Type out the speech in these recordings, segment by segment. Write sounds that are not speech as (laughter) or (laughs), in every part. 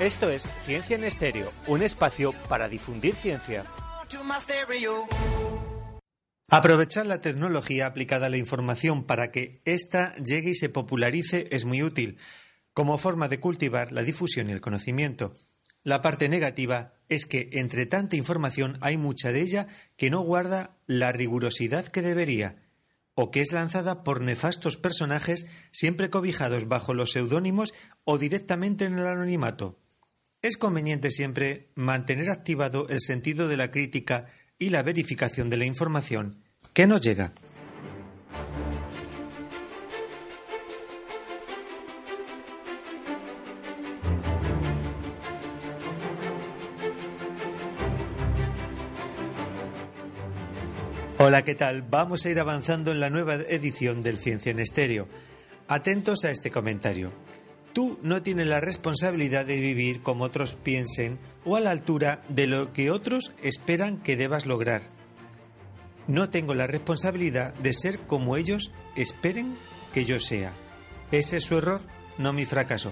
Esto es Ciencia en Estéreo, un espacio para difundir ciencia. Aprovechar la tecnología aplicada a la información para que ésta llegue y se popularice es muy útil, como forma de cultivar la difusión y el conocimiento. La parte negativa es que entre tanta información hay mucha de ella que no guarda la rigurosidad que debería, o que es lanzada por nefastos personajes siempre cobijados bajo los seudónimos o directamente en el anonimato. Es conveniente siempre mantener activado el sentido de la crítica y la verificación de la información que nos llega. Hola, ¿qué tal? Vamos a ir avanzando en la nueva edición del Ciencia en Estéreo. Atentos a este comentario. Tú no tienes la responsabilidad de vivir como otros piensen o a la altura de lo que otros esperan que debas lograr. No tengo la responsabilidad de ser como ellos esperen que yo sea. Ese es su error, no mi fracaso.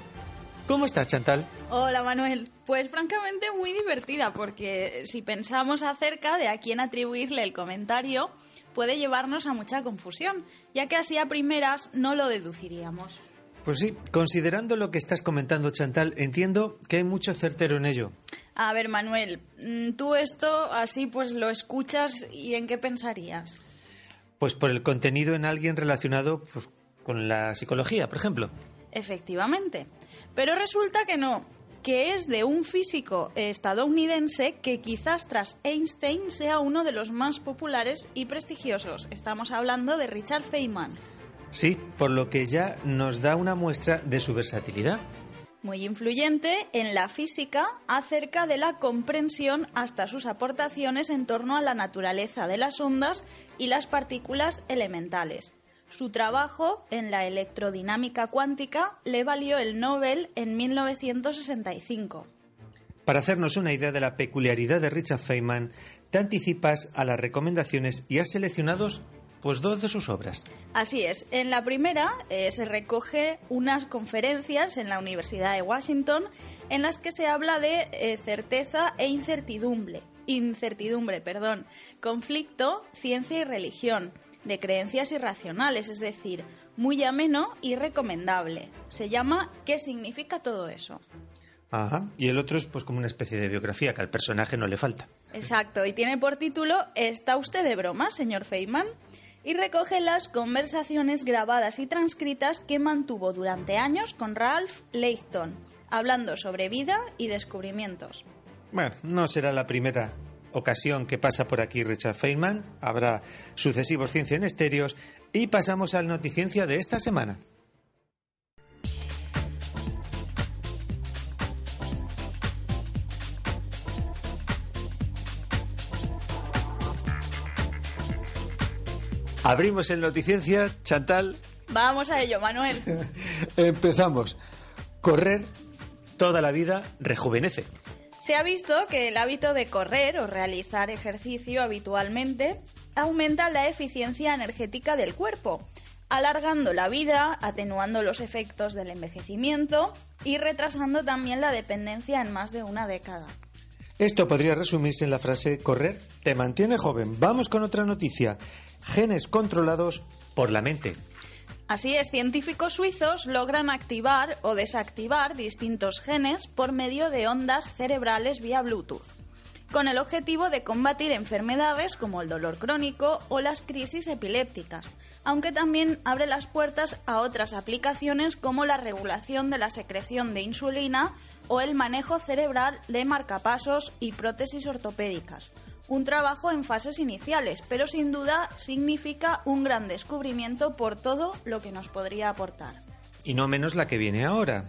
¿Cómo estás, Chantal? Hola, Manuel. Pues francamente muy divertida, porque si pensamos acerca de a quién atribuirle el comentario, puede llevarnos a mucha confusión, ya que así a primeras no lo deduciríamos. Pues sí, considerando lo que estás comentando, Chantal, entiendo que hay mucho certero en ello. A ver, Manuel, mm, tú esto así pues lo escuchas y ¿en qué pensarías? Pues por el contenido en alguien relacionado pues, con la psicología, por ejemplo. Efectivamente. Pero resulta que no, que es de un físico estadounidense que quizás tras Einstein sea uno de los más populares y prestigiosos. Estamos hablando de Richard Feynman. Sí, por lo que ya nos da una muestra de su versatilidad. Muy influyente en la física acerca de la comprensión hasta sus aportaciones en torno a la naturaleza de las ondas y las partículas elementales. Su trabajo en la electrodinámica cuántica le valió el Nobel en 1965. Para hacernos una idea de la peculiaridad de Richard Feynman, te anticipas a las recomendaciones y has seleccionado pues dos de sus obras. Así es. En la primera eh, se recoge unas conferencias en la Universidad de Washington en las que se habla de eh, certeza e incertidumbre, incertidumbre, perdón, conflicto, ciencia y religión de creencias irracionales, es decir, muy ameno y recomendable. Se llama ¿Qué significa todo eso? Ajá. Y el otro es pues como una especie de biografía que al personaje no le falta. Exacto, y tiene por título ¿Está usted de broma, señor Feynman? Y recoge las conversaciones grabadas y transcritas que mantuvo durante años con Ralph Leighton, hablando sobre vida y descubrimientos. Bueno, no será la primera ocasión que pasa por aquí Richard Feynman, habrá sucesivos Ciencia en Estéreos y pasamos al Noticiencia de esta semana. Abrimos el Noticiencia, Chantal. Vamos a ello, Manuel. (laughs) Empezamos. Correr toda la vida rejuvenece. Se ha visto que el hábito de correr o realizar ejercicio habitualmente aumenta la eficiencia energética del cuerpo, alargando la vida, atenuando los efectos del envejecimiento y retrasando también la dependencia en más de una década. Esto podría resumirse en la frase correr te mantiene joven. Vamos con otra noticia. Genes controlados por la mente. Así es, científicos suizos logran activar o desactivar distintos genes por medio de ondas cerebrales vía Bluetooth, con el objetivo de combatir enfermedades como el dolor crónico o las crisis epilépticas, aunque también abre las puertas a otras aplicaciones como la regulación de la secreción de insulina o el manejo cerebral de marcapasos y prótesis ortopédicas un trabajo en fases iniciales, pero sin duda significa un gran descubrimiento por todo lo que nos podría aportar. Y no menos la que viene ahora.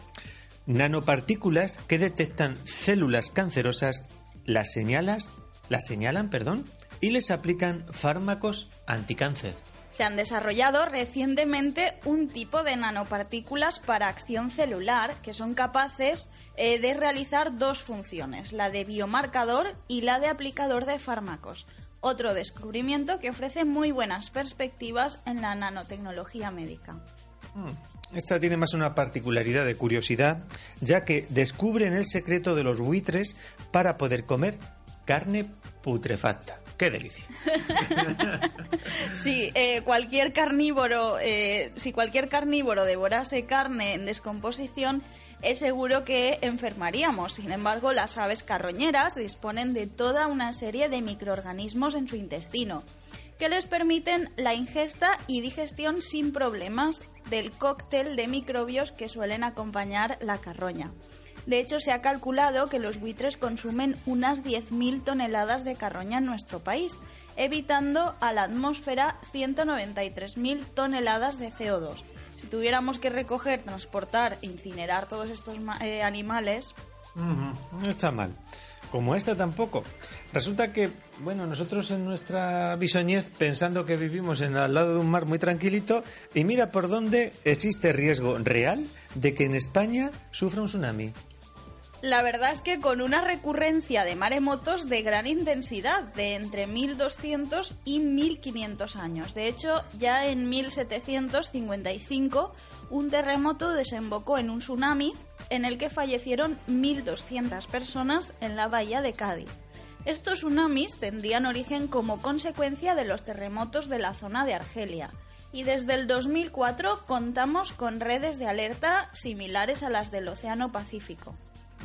Nanopartículas que detectan células cancerosas, las señalas, las señalan, perdón, y les aplican fármacos anticáncer se han desarrollado recientemente un tipo de nanopartículas para acción celular que son capaces eh, de realizar dos funciones, la de biomarcador y la de aplicador de fármacos. Otro descubrimiento que ofrece muy buenas perspectivas en la nanotecnología médica. Esta tiene más una particularidad de curiosidad, ya que descubren el secreto de los buitres para poder comer carne putrefacta. ¡Qué delicia! (laughs) Sí, eh, cualquier carnívoro, eh, si cualquier carnívoro devorase carne en descomposición, es seguro que enfermaríamos. Sin embargo, las aves carroñeras disponen de toda una serie de microorganismos en su intestino que les permiten la ingesta y digestión sin problemas del cóctel de microbios que suelen acompañar la carroña. De hecho, se ha calculado que los buitres consumen unas 10.000 toneladas de carroña en nuestro país, evitando a la atmósfera 193.000 toneladas de CO2. Si tuviéramos que recoger, transportar e incinerar todos estos eh, animales, No está mal. Como esta tampoco. Resulta que, bueno, nosotros en nuestra bisoñez pensando que vivimos en al lado de un mar muy tranquilito y mira por dónde existe riesgo real de que en España sufra un tsunami. La verdad es que con una recurrencia de maremotos de gran intensidad, de entre 1200 y 1500 años. De hecho, ya en 1755 un terremoto desembocó en un tsunami en el que fallecieron 1200 personas en la bahía de Cádiz. Estos tsunamis tendrían origen como consecuencia de los terremotos de la zona de Argelia. Y desde el 2004 contamos con redes de alerta similares a las del Océano Pacífico.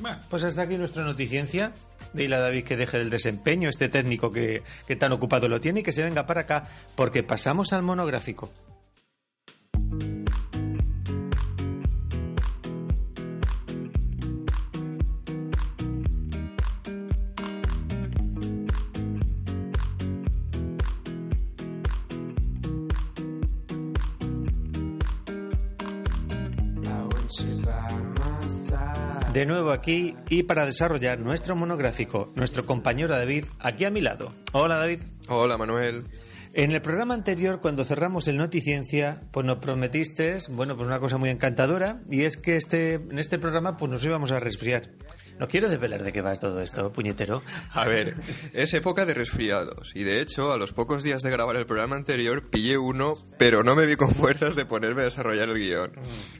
Bueno, pues hasta aquí nuestra noticiencia. Dile a David que deje el desempeño, este técnico que, que tan ocupado lo tiene, y que se venga para acá, porque pasamos al monográfico. De nuevo aquí y para desarrollar nuestro monográfico, nuestro compañero David, aquí a mi lado. Hola David. Hola Manuel. En el programa anterior, cuando cerramos el Noticiencia, pues nos prometiste, bueno, pues una cosa muy encantadora, y es que este, en este programa pues nos íbamos a resfriar. No quiero desvelar de qué va todo esto, puñetero. A ver, es época de resfriados y de hecho a los pocos días de grabar el programa anterior pillé uno, pero no me vi con fuerzas de ponerme a desarrollar el guion.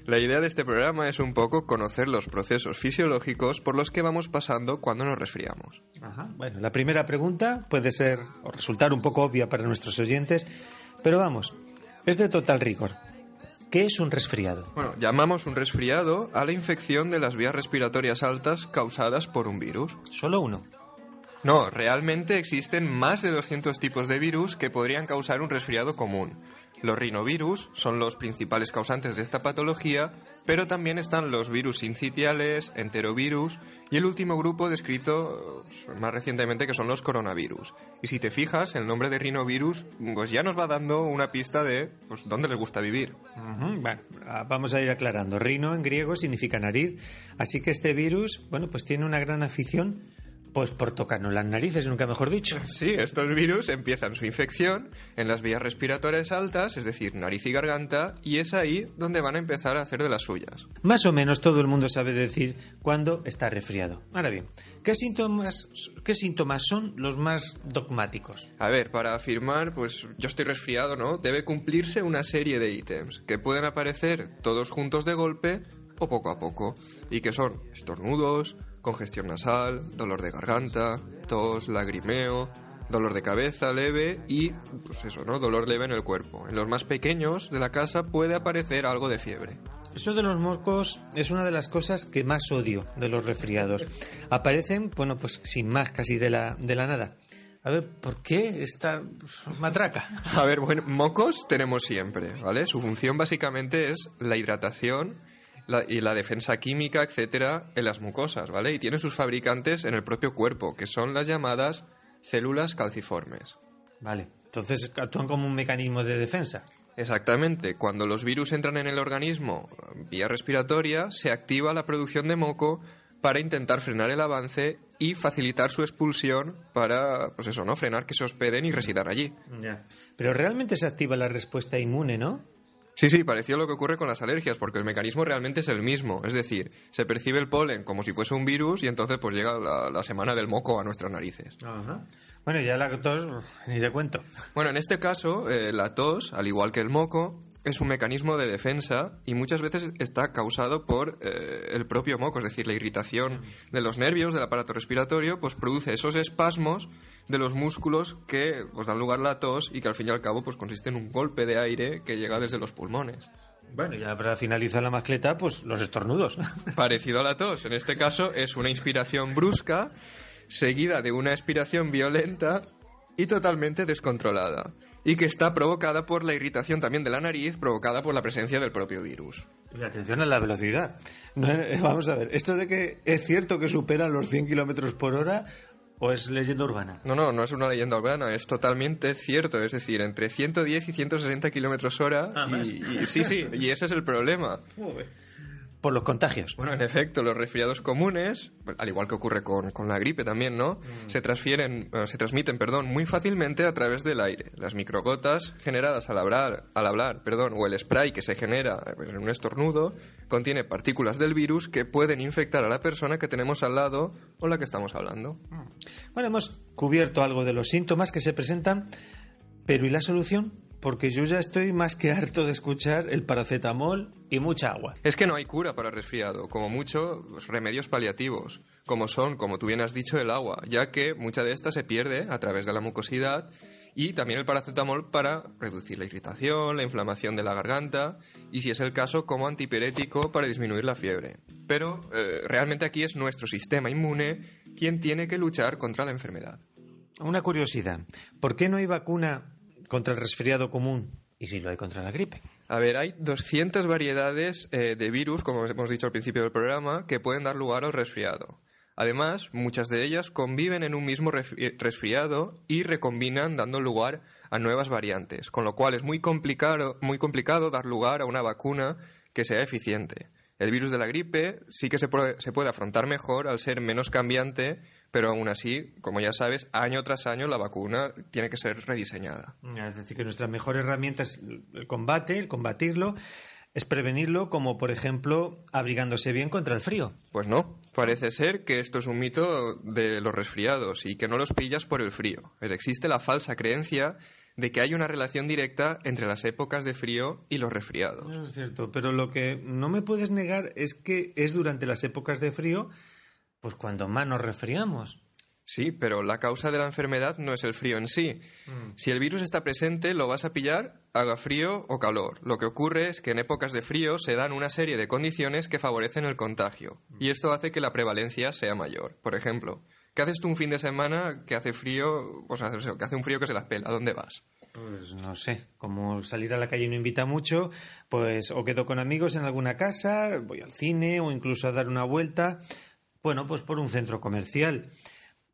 La idea de este programa es un poco conocer los procesos fisiológicos por los que vamos pasando cuando nos resfriamos. Ajá. Bueno, la primera pregunta puede ser o resultar un poco obvia para nuestros oyentes, pero vamos, es de total rigor. ¿Qué es un resfriado? Bueno, llamamos un resfriado a la infección de las vías respiratorias altas causadas por un virus. Solo uno. No, realmente existen más de 200 tipos de virus que podrían causar un resfriado común. Los rinovirus son los principales causantes de esta patología, pero también están los virus sincitiales, enterovirus y el último grupo descrito eh, más recientemente que son los coronavirus. Y si te fijas, el nombre de rinovirus pues ya nos va dando una pista de pues, dónde les gusta vivir. Ah, vamos a ir aclarando. Rino en griego significa nariz, así que este virus, bueno, pues tiene una gran afición, pues por tocarnos las narices, nunca mejor dicho. (laughs) Sí, estos virus empiezan su infección en las vías respiratorias altas, es decir, nariz y garganta, y es ahí donde van a empezar a hacer de las suyas. Más o menos todo el mundo sabe decir cuándo está resfriado. Ahora bien, ¿qué síntomas, qué síntomas son los más dogmáticos? A ver, para afirmar, pues yo estoy resfriado, ¿no? Debe cumplirse una serie de ítems que pueden aparecer todos juntos de golpe o poco a poco, y que son estornudos, congestión nasal, dolor de garganta, tos, lagrimeo, dolor de cabeza leve y, pues eso, ¿no? Dolor leve en el cuerpo. En los más pequeños de la casa puede aparecer algo de fiebre. Eso de los moscos es una de las cosas que más odio de los resfriados. Aparecen, bueno, pues sin más, casi de la, de la nada. A ver, ¿por qué esta matraca? A ver, bueno, mocos tenemos siempre, ¿vale? Su función básicamente es la hidratación la- y la defensa química, etcétera, en las mucosas, ¿vale? Y tiene sus fabricantes en el propio cuerpo, que son las llamadas células calciformes. Vale, entonces actúan como un mecanismo de defensa. Exactamente, cuando los virus entran en el organismo vía respiratoria, se activa la producción de moco para intentar frenar el avance y facilitar su expulsión para, pues eso, ¿no? Frenar que se hospeden y residan allí. Ya. Pero realmente se activa la respuesta inmune, ¿no? Sí, sí, pareció lo que ocurre con las alergias, porque el mecanismo realmente es el mismo. Es decir, se percibe el polen como si fuese un virus y entonces pues llega la, la semana del moco a nuestras narices. Ajá. Bueno, ya la tos, ni te cuento. Bueno, en este caso, eh, la tos, al igual que el moco, es un mecanismo de defensa y muchas veces está causado por eh, el propio moco, es decir, la irritación de los nervios del aparato respiratorio, pues produce esos espasmos de los músculos que pues, dan lugar a la tos y que al fin y al cabo pues consiste en un golpe de aire que llega desde los pulmones. Bueno, ya para finalizar la mascleta, pues los estornudos. (laughs) Parecido a la tos. En este caso es una inspiración brusca seguida de una expiración violenta y totalmente descontrolada. Y que está provocada por la irritación también de la nariz, provocada por la presencia del propio virus. Y atención a la velocidad. No, eh, vamos a ver, esto de que es cierto que supera los 100 kilómetros por hora, ¿O es leyenda urbana? No, no, no es una leyenda urbana, es totalmente cierto. Es decir, entre 110 y 160 kilómetros hora. Ah, y, sí, sí, y ese es el problema. Por los contagios. Bueno, en efecto, los resfriados comunes, al igual que ocurre con, con la gripe también, ¿no? Mm. Se transfieren, eh, se transmiten, perdón, muy fácilmente a través del aire. Las microgotas generadas al hablar, al hablar, perdón, o el spray que se genera eh, en un estornudo, contiene partículas del virus que pueden infectar a la persona que tenemos al lado o la que estamos hablando. Bueno, hemos cubierto algo de los síntomas que se presentan, pero ¿y la solución? Porque yo ya estoy más que harto de escuchar el paracetamol y mucha agua. Es que no hay cura para resfriado, como mucho pues, remedios paliativos, como son, como tú bien has dicho, el agua, ya que mucha de esta se pierde a través de la mucosidad y también el paracetamol para reducir la irritación, la inflamación de la garganta y, si es el caso, como antipirético para disminuir la fiebre. Pero eh, realmente aquí es nuestro sistema inmune quien tiene que luchar contra la enfermedad. Una curiosidad, ¿por qué no hay vacuna contra el resfriado común y si lo hay contra la gripe? A ver, hay 200 variedades eh, de virus, como hemos dicho al principio del programa, que pueden dar lugar al resfriado. Además, muchas de ellas conviven en un mismo resfri- resfriado y recombinan dando lugar a nuevas variantes, con lo cual es muy complicado, muy complicado dar lugar a una vacuna que sea eficiente. El virus de la gripe sí que se puede, se puede afrontar mejor al ser menos cambiante, pero aún así, como ya sabes, año tras año la vacuna tiene que ser rediseñada. Es decir, que nuestra mejor herramienta es el combate, el combatirlo, es prevenirlo, como por ejemplo abrigándose bien contra el frío. Pues no, parece ser que esto es un mito de los resfriados y que no los pillas por el frío. Existe la falsa creencia de que hay una relación directa entre las épocas de frío y los resfriados. Eso es cierto, pero lo que no me puedes negar es que es durante las épocas de frío, pues cuando más nos resfriamos. Sí, pero la causa de la enfermedad no es el frío en sí. Si el virus está presente, lo vas a pillar, haga frío o calor. Lo que ocurre es que en épocas de frío se dan una serie de condiciones que favorecen el contagio. Y esto hace que la prevalencia sea mayor. Por ejemplo, ¿qué haces tú un fin de semana que hace frío, o sea, que hace un frío que se las pela? ¿A dónde vas? Pues no sé, como salir a la calle no invita mucho, pues o quedo con amigos en alguna casa, voy al cine o incluso a dar una vuelta, bueno, pues por un centro comercial.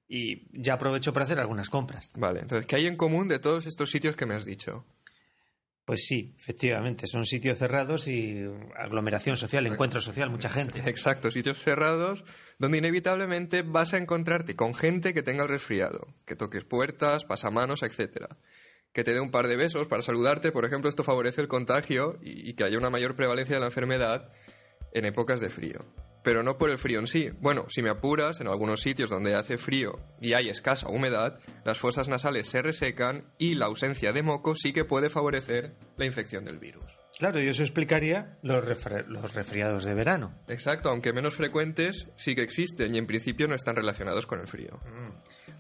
Y ya aprovecho para hacer algunas compras. Vale, entonces, ¿qué hay en común de todos estos sitios que me has dicho? Pues sí, efectivamente, son sitios cerrados y aglomeración social, encuentro social, mucha gente. Exacto, sitios cerrados donde inevitablemente vas a encontrarte con gente que tenga el resfriado, que toques puertas, pasamanos, etcétera. Que te dé un par de besos para saludarte, por ejemplo, esto favorece el contagio y, y que haya una mayor prevalencia de la enfermedad en épocas de frío. Pero no por el frío en sí. Bueno, si me apuras, en algunos sitios donde hace frío y hay escasa humedad, las fosas nasales se resecan y la ausencia de moco sí que puede favorecer la infección del virus. Claro, y eso explicaría los, los resfriados de verano. Exacto, aunque menos frecuentes, sí que existen y en principio no están relacionados con el frío.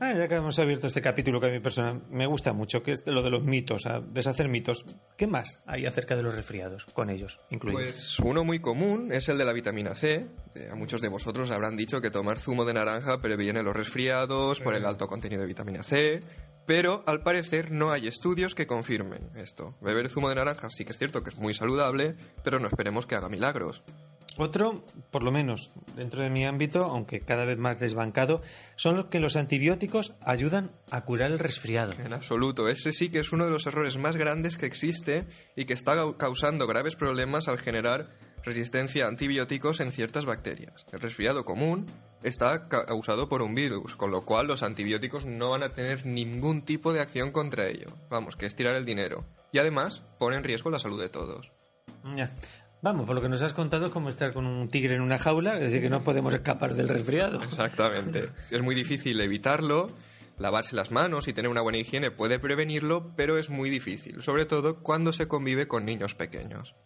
Ah, ya que hemos abierto este capítulo que a mi persona me gusta mucho, que es lo de los mitos, a deshacer mitos. ¿Qué más hay acerca de los resfriados, con ellos incluidos? Pues uno muy común es el de la vitamina C. Eh, A muchos de vosotros habrán dicho que tomar zumo de naranja previene los resfriados por el alto contenido de vitamina C, pero al parecer no hay estudios que confirmen esto. Beber zumo de naranja sí que es cierto que es muy saludable, pero no esperemos que haga milagros. Otro, por lo menos dentro de mi ámbito, aunque cada vez más desbancado, son los que los antibióticos ayudan a curar el resfriado. En absoluto, ese sí que es uno de los errores más grandes que existe y que está cau- causando graves problemas al generar resistencia a antibióticos en ciertas bacterias. El resfriado común está ca- causado por un virus, con lo cual los antibióticos no van a tener ningún tipo de acción contra ello. Vamos, que es tirar el dinero. Y además pone en riesgo la salud de todos. Ya. Vamos, por lo que nos has contado es como estar con un tigre en una jaula, es decir, que no podemos escapar del resfriado. Exactamente. es muy difícil evitarlo, Lavarse las manos y tener una buena higiene puede prevenirlo, pero es muy difícil, sobre todo cuando se convive con niños pequeños.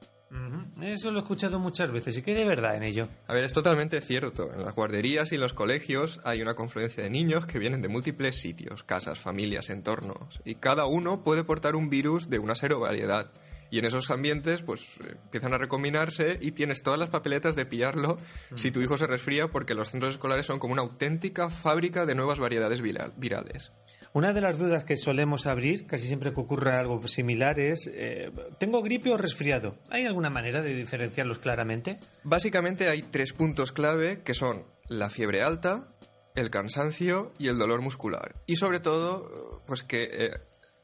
Eso lo he escuchado muchas veces y que de verdad en ello. A ver, es totalmente cierto. En las guarderías y en los colegios hay una confluencia de niños que vienen de múltiples sitios, casas, familias, entornos, y cada uno puede portar un virus de una variedad. Y en esos ambientes, pues empiezan a recombinarse y tienes todas las papeletas de pillarlo si tu hijo se resfría, porque los centros escolares son como una auténtica fábrica de nuevas variedades virales. Una de las dudas que solemos abrir, casi siempre que ocurre algo similar, es eh, ¿tengo gripe o resfriado? ¿Hay alguna manera de diferenciarlos claramente? Básicamente hay tres puntos clave que son la fiebre alta, el cansancio y el dolor muscular. Y sobre todo, pues que eh,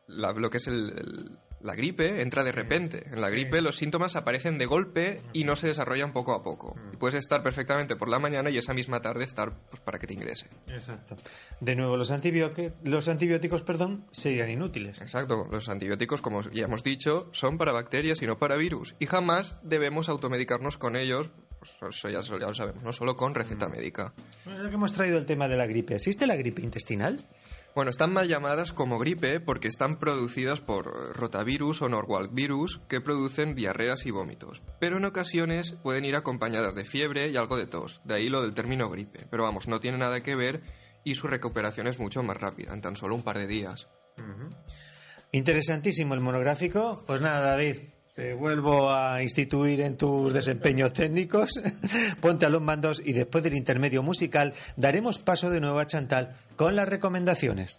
lo que es el la gripe entra de repente. En la gripe los síntomas aparecen de golpe y no se desarrollan poco a poco. Y puedes estar perfectamente por la mañana y esa misma tarde estar pues, para que te ingrese. Exacto. De nuevo, los, antibióticos, los antibióticos perdón, serían inútiles. Exacto. Los antibióticos, como ya hemos dicho, son para bacterias y no para virus. Y jamás debemos automedicarnos con ellos pues eso ya, ya, lo sabemos, no solo con receta médica. Bueno, que hemos traído el tema de la gripe. ¿Existe la gripe intestinal? Bueno, están mal llamadas como gripe porque están producidas por rotavirus o norwalk que producen diarreas y vómitos. Pero en ocasiones pueden ir acompañadas de fiebre y algo de tos, de ahí lo del término gripe. Pero vamos, no tiene nada que ver y su recuperación es mucho más rápida, en tan solo un par de días. Interesantísimo el monográfico. Pues nada, David, te vuelvo a instituir en tus desempeños técnicos. (laughs) Ponte a los mandos y después del intermedio musical daremos paso de nuevo a Chantal con las recomendaciones.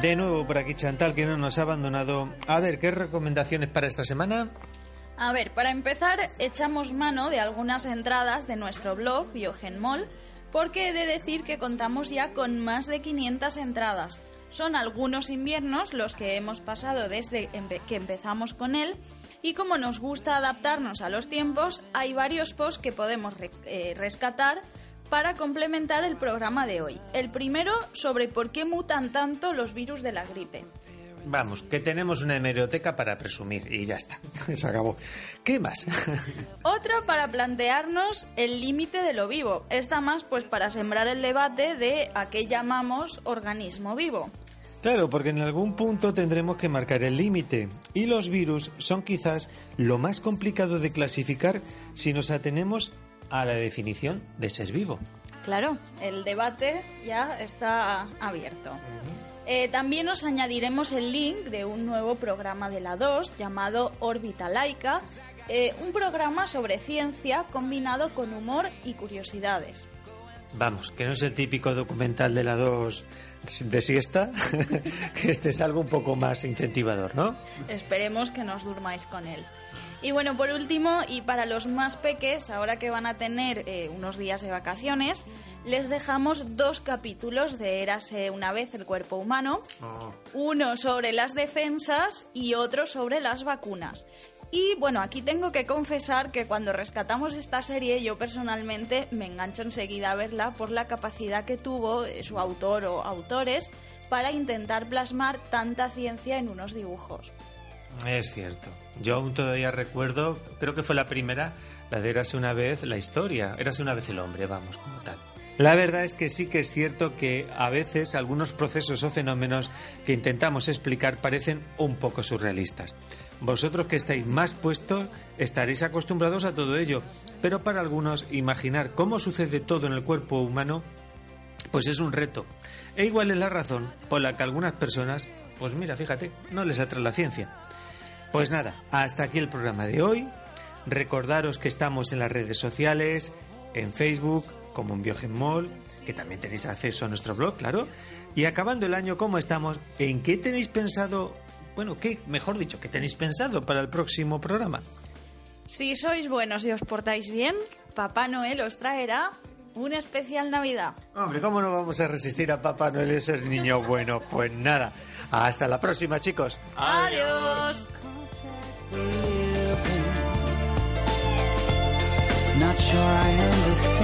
De nuevo por aquí Chantal, que no nos ha abandonado. A ver, ¿qué recomendaciones para esta semana? A ver, para empezar, echamos mano de algunas entradas de nuestro blog Biogenmol, porque he de decir que contamos ya con más de 500 entradas. Son algunos inviernos los que hemos pasado desde que empezamos con él y como nos gusta adaptarnos a los tiempos, hay varios posts que podemos eh, rescatar para complementar el programa de hoy. El primero sobre por qué mutan tanto los virus de la gripe. Vamos, que tenemos una hemeroteca para presumir y ya está. (laughs) Se acabó. ¿Qué más? (laughs) Otra para plantearnos el límite de lo vivo. Esta más pues para sembrar el debate de a qué llamamos organismo vivo. Claro, porque en algún punto tendremos que marcar el límite. Y los virus son quizás lo más complicado de clasificar si nos atenemos a la definición de ser vivo. Claro, el debate ya está abierto. Eh, también os añadiremos el link de un nuevo programa de la 2 llamado Órbita Laica, eh, un programa sobre ciencia combinado con humor y curiosidades. Vamos, que no es el típico documental de la 2 de siesta, (laughs) que este es algo un poco más incentivador, ¿no? Esperemos que nos durmáis con él. Y bueno, por último, y para los más peques, ahora que van a tener eh, unos días de vacaciones, les dejamos dos capítulos de Érase una vez el cuerpo humano, oh. uno sobre las defensas y otro sobre las vacunas. Y bueno, aquí tengo que confesar que cuando rescatamos esta serie yo personalmente me engancho enseguida a verla por la capacidad que tuvo eh, su autor o autores para intentar plasmar tanta ciencia en unos dibujos. Es cierto. Yo aún todavía recuerdo, creo que fue la primera, la de Érase una vez la historia, Érase una vez el hombre, vamos, como tal. La verdad es que sí que es cierto que a veces algunos procesos o fenómenos que intentamos explicar parecen un poco surrealistas. Vosotros que estáis más puestos estaréis acostumbrados a todo ello, pero para algunos imaginar cómo sucede todo en el cuerpo humano pues es un reto. E igual es la razón por la que algunas personas, pues mira, fíjate, no les atrae la ciencia. Pues nada, hasta aquí el programa de hoy. Recordaros que estamos en las redes sociales, en Facebook, como en Biogenmol, que también tenéis acceso a nuestro blog, claro. Y acabando el año, ¿cómo estamos? ¿En qué tenéis pensado? Bueno, ¿qué, mejor dicho, qué tenéis pensado para el próximo programa? Si sois buenos y os portáis bien, Papá Noel os traerá un especial Navidad. Hombre, ¿cómo no vamos a resistir a Papá Noel ese niño bueno? Pues nada, hasta la próxima, chicos. Adiós. Not sure I understand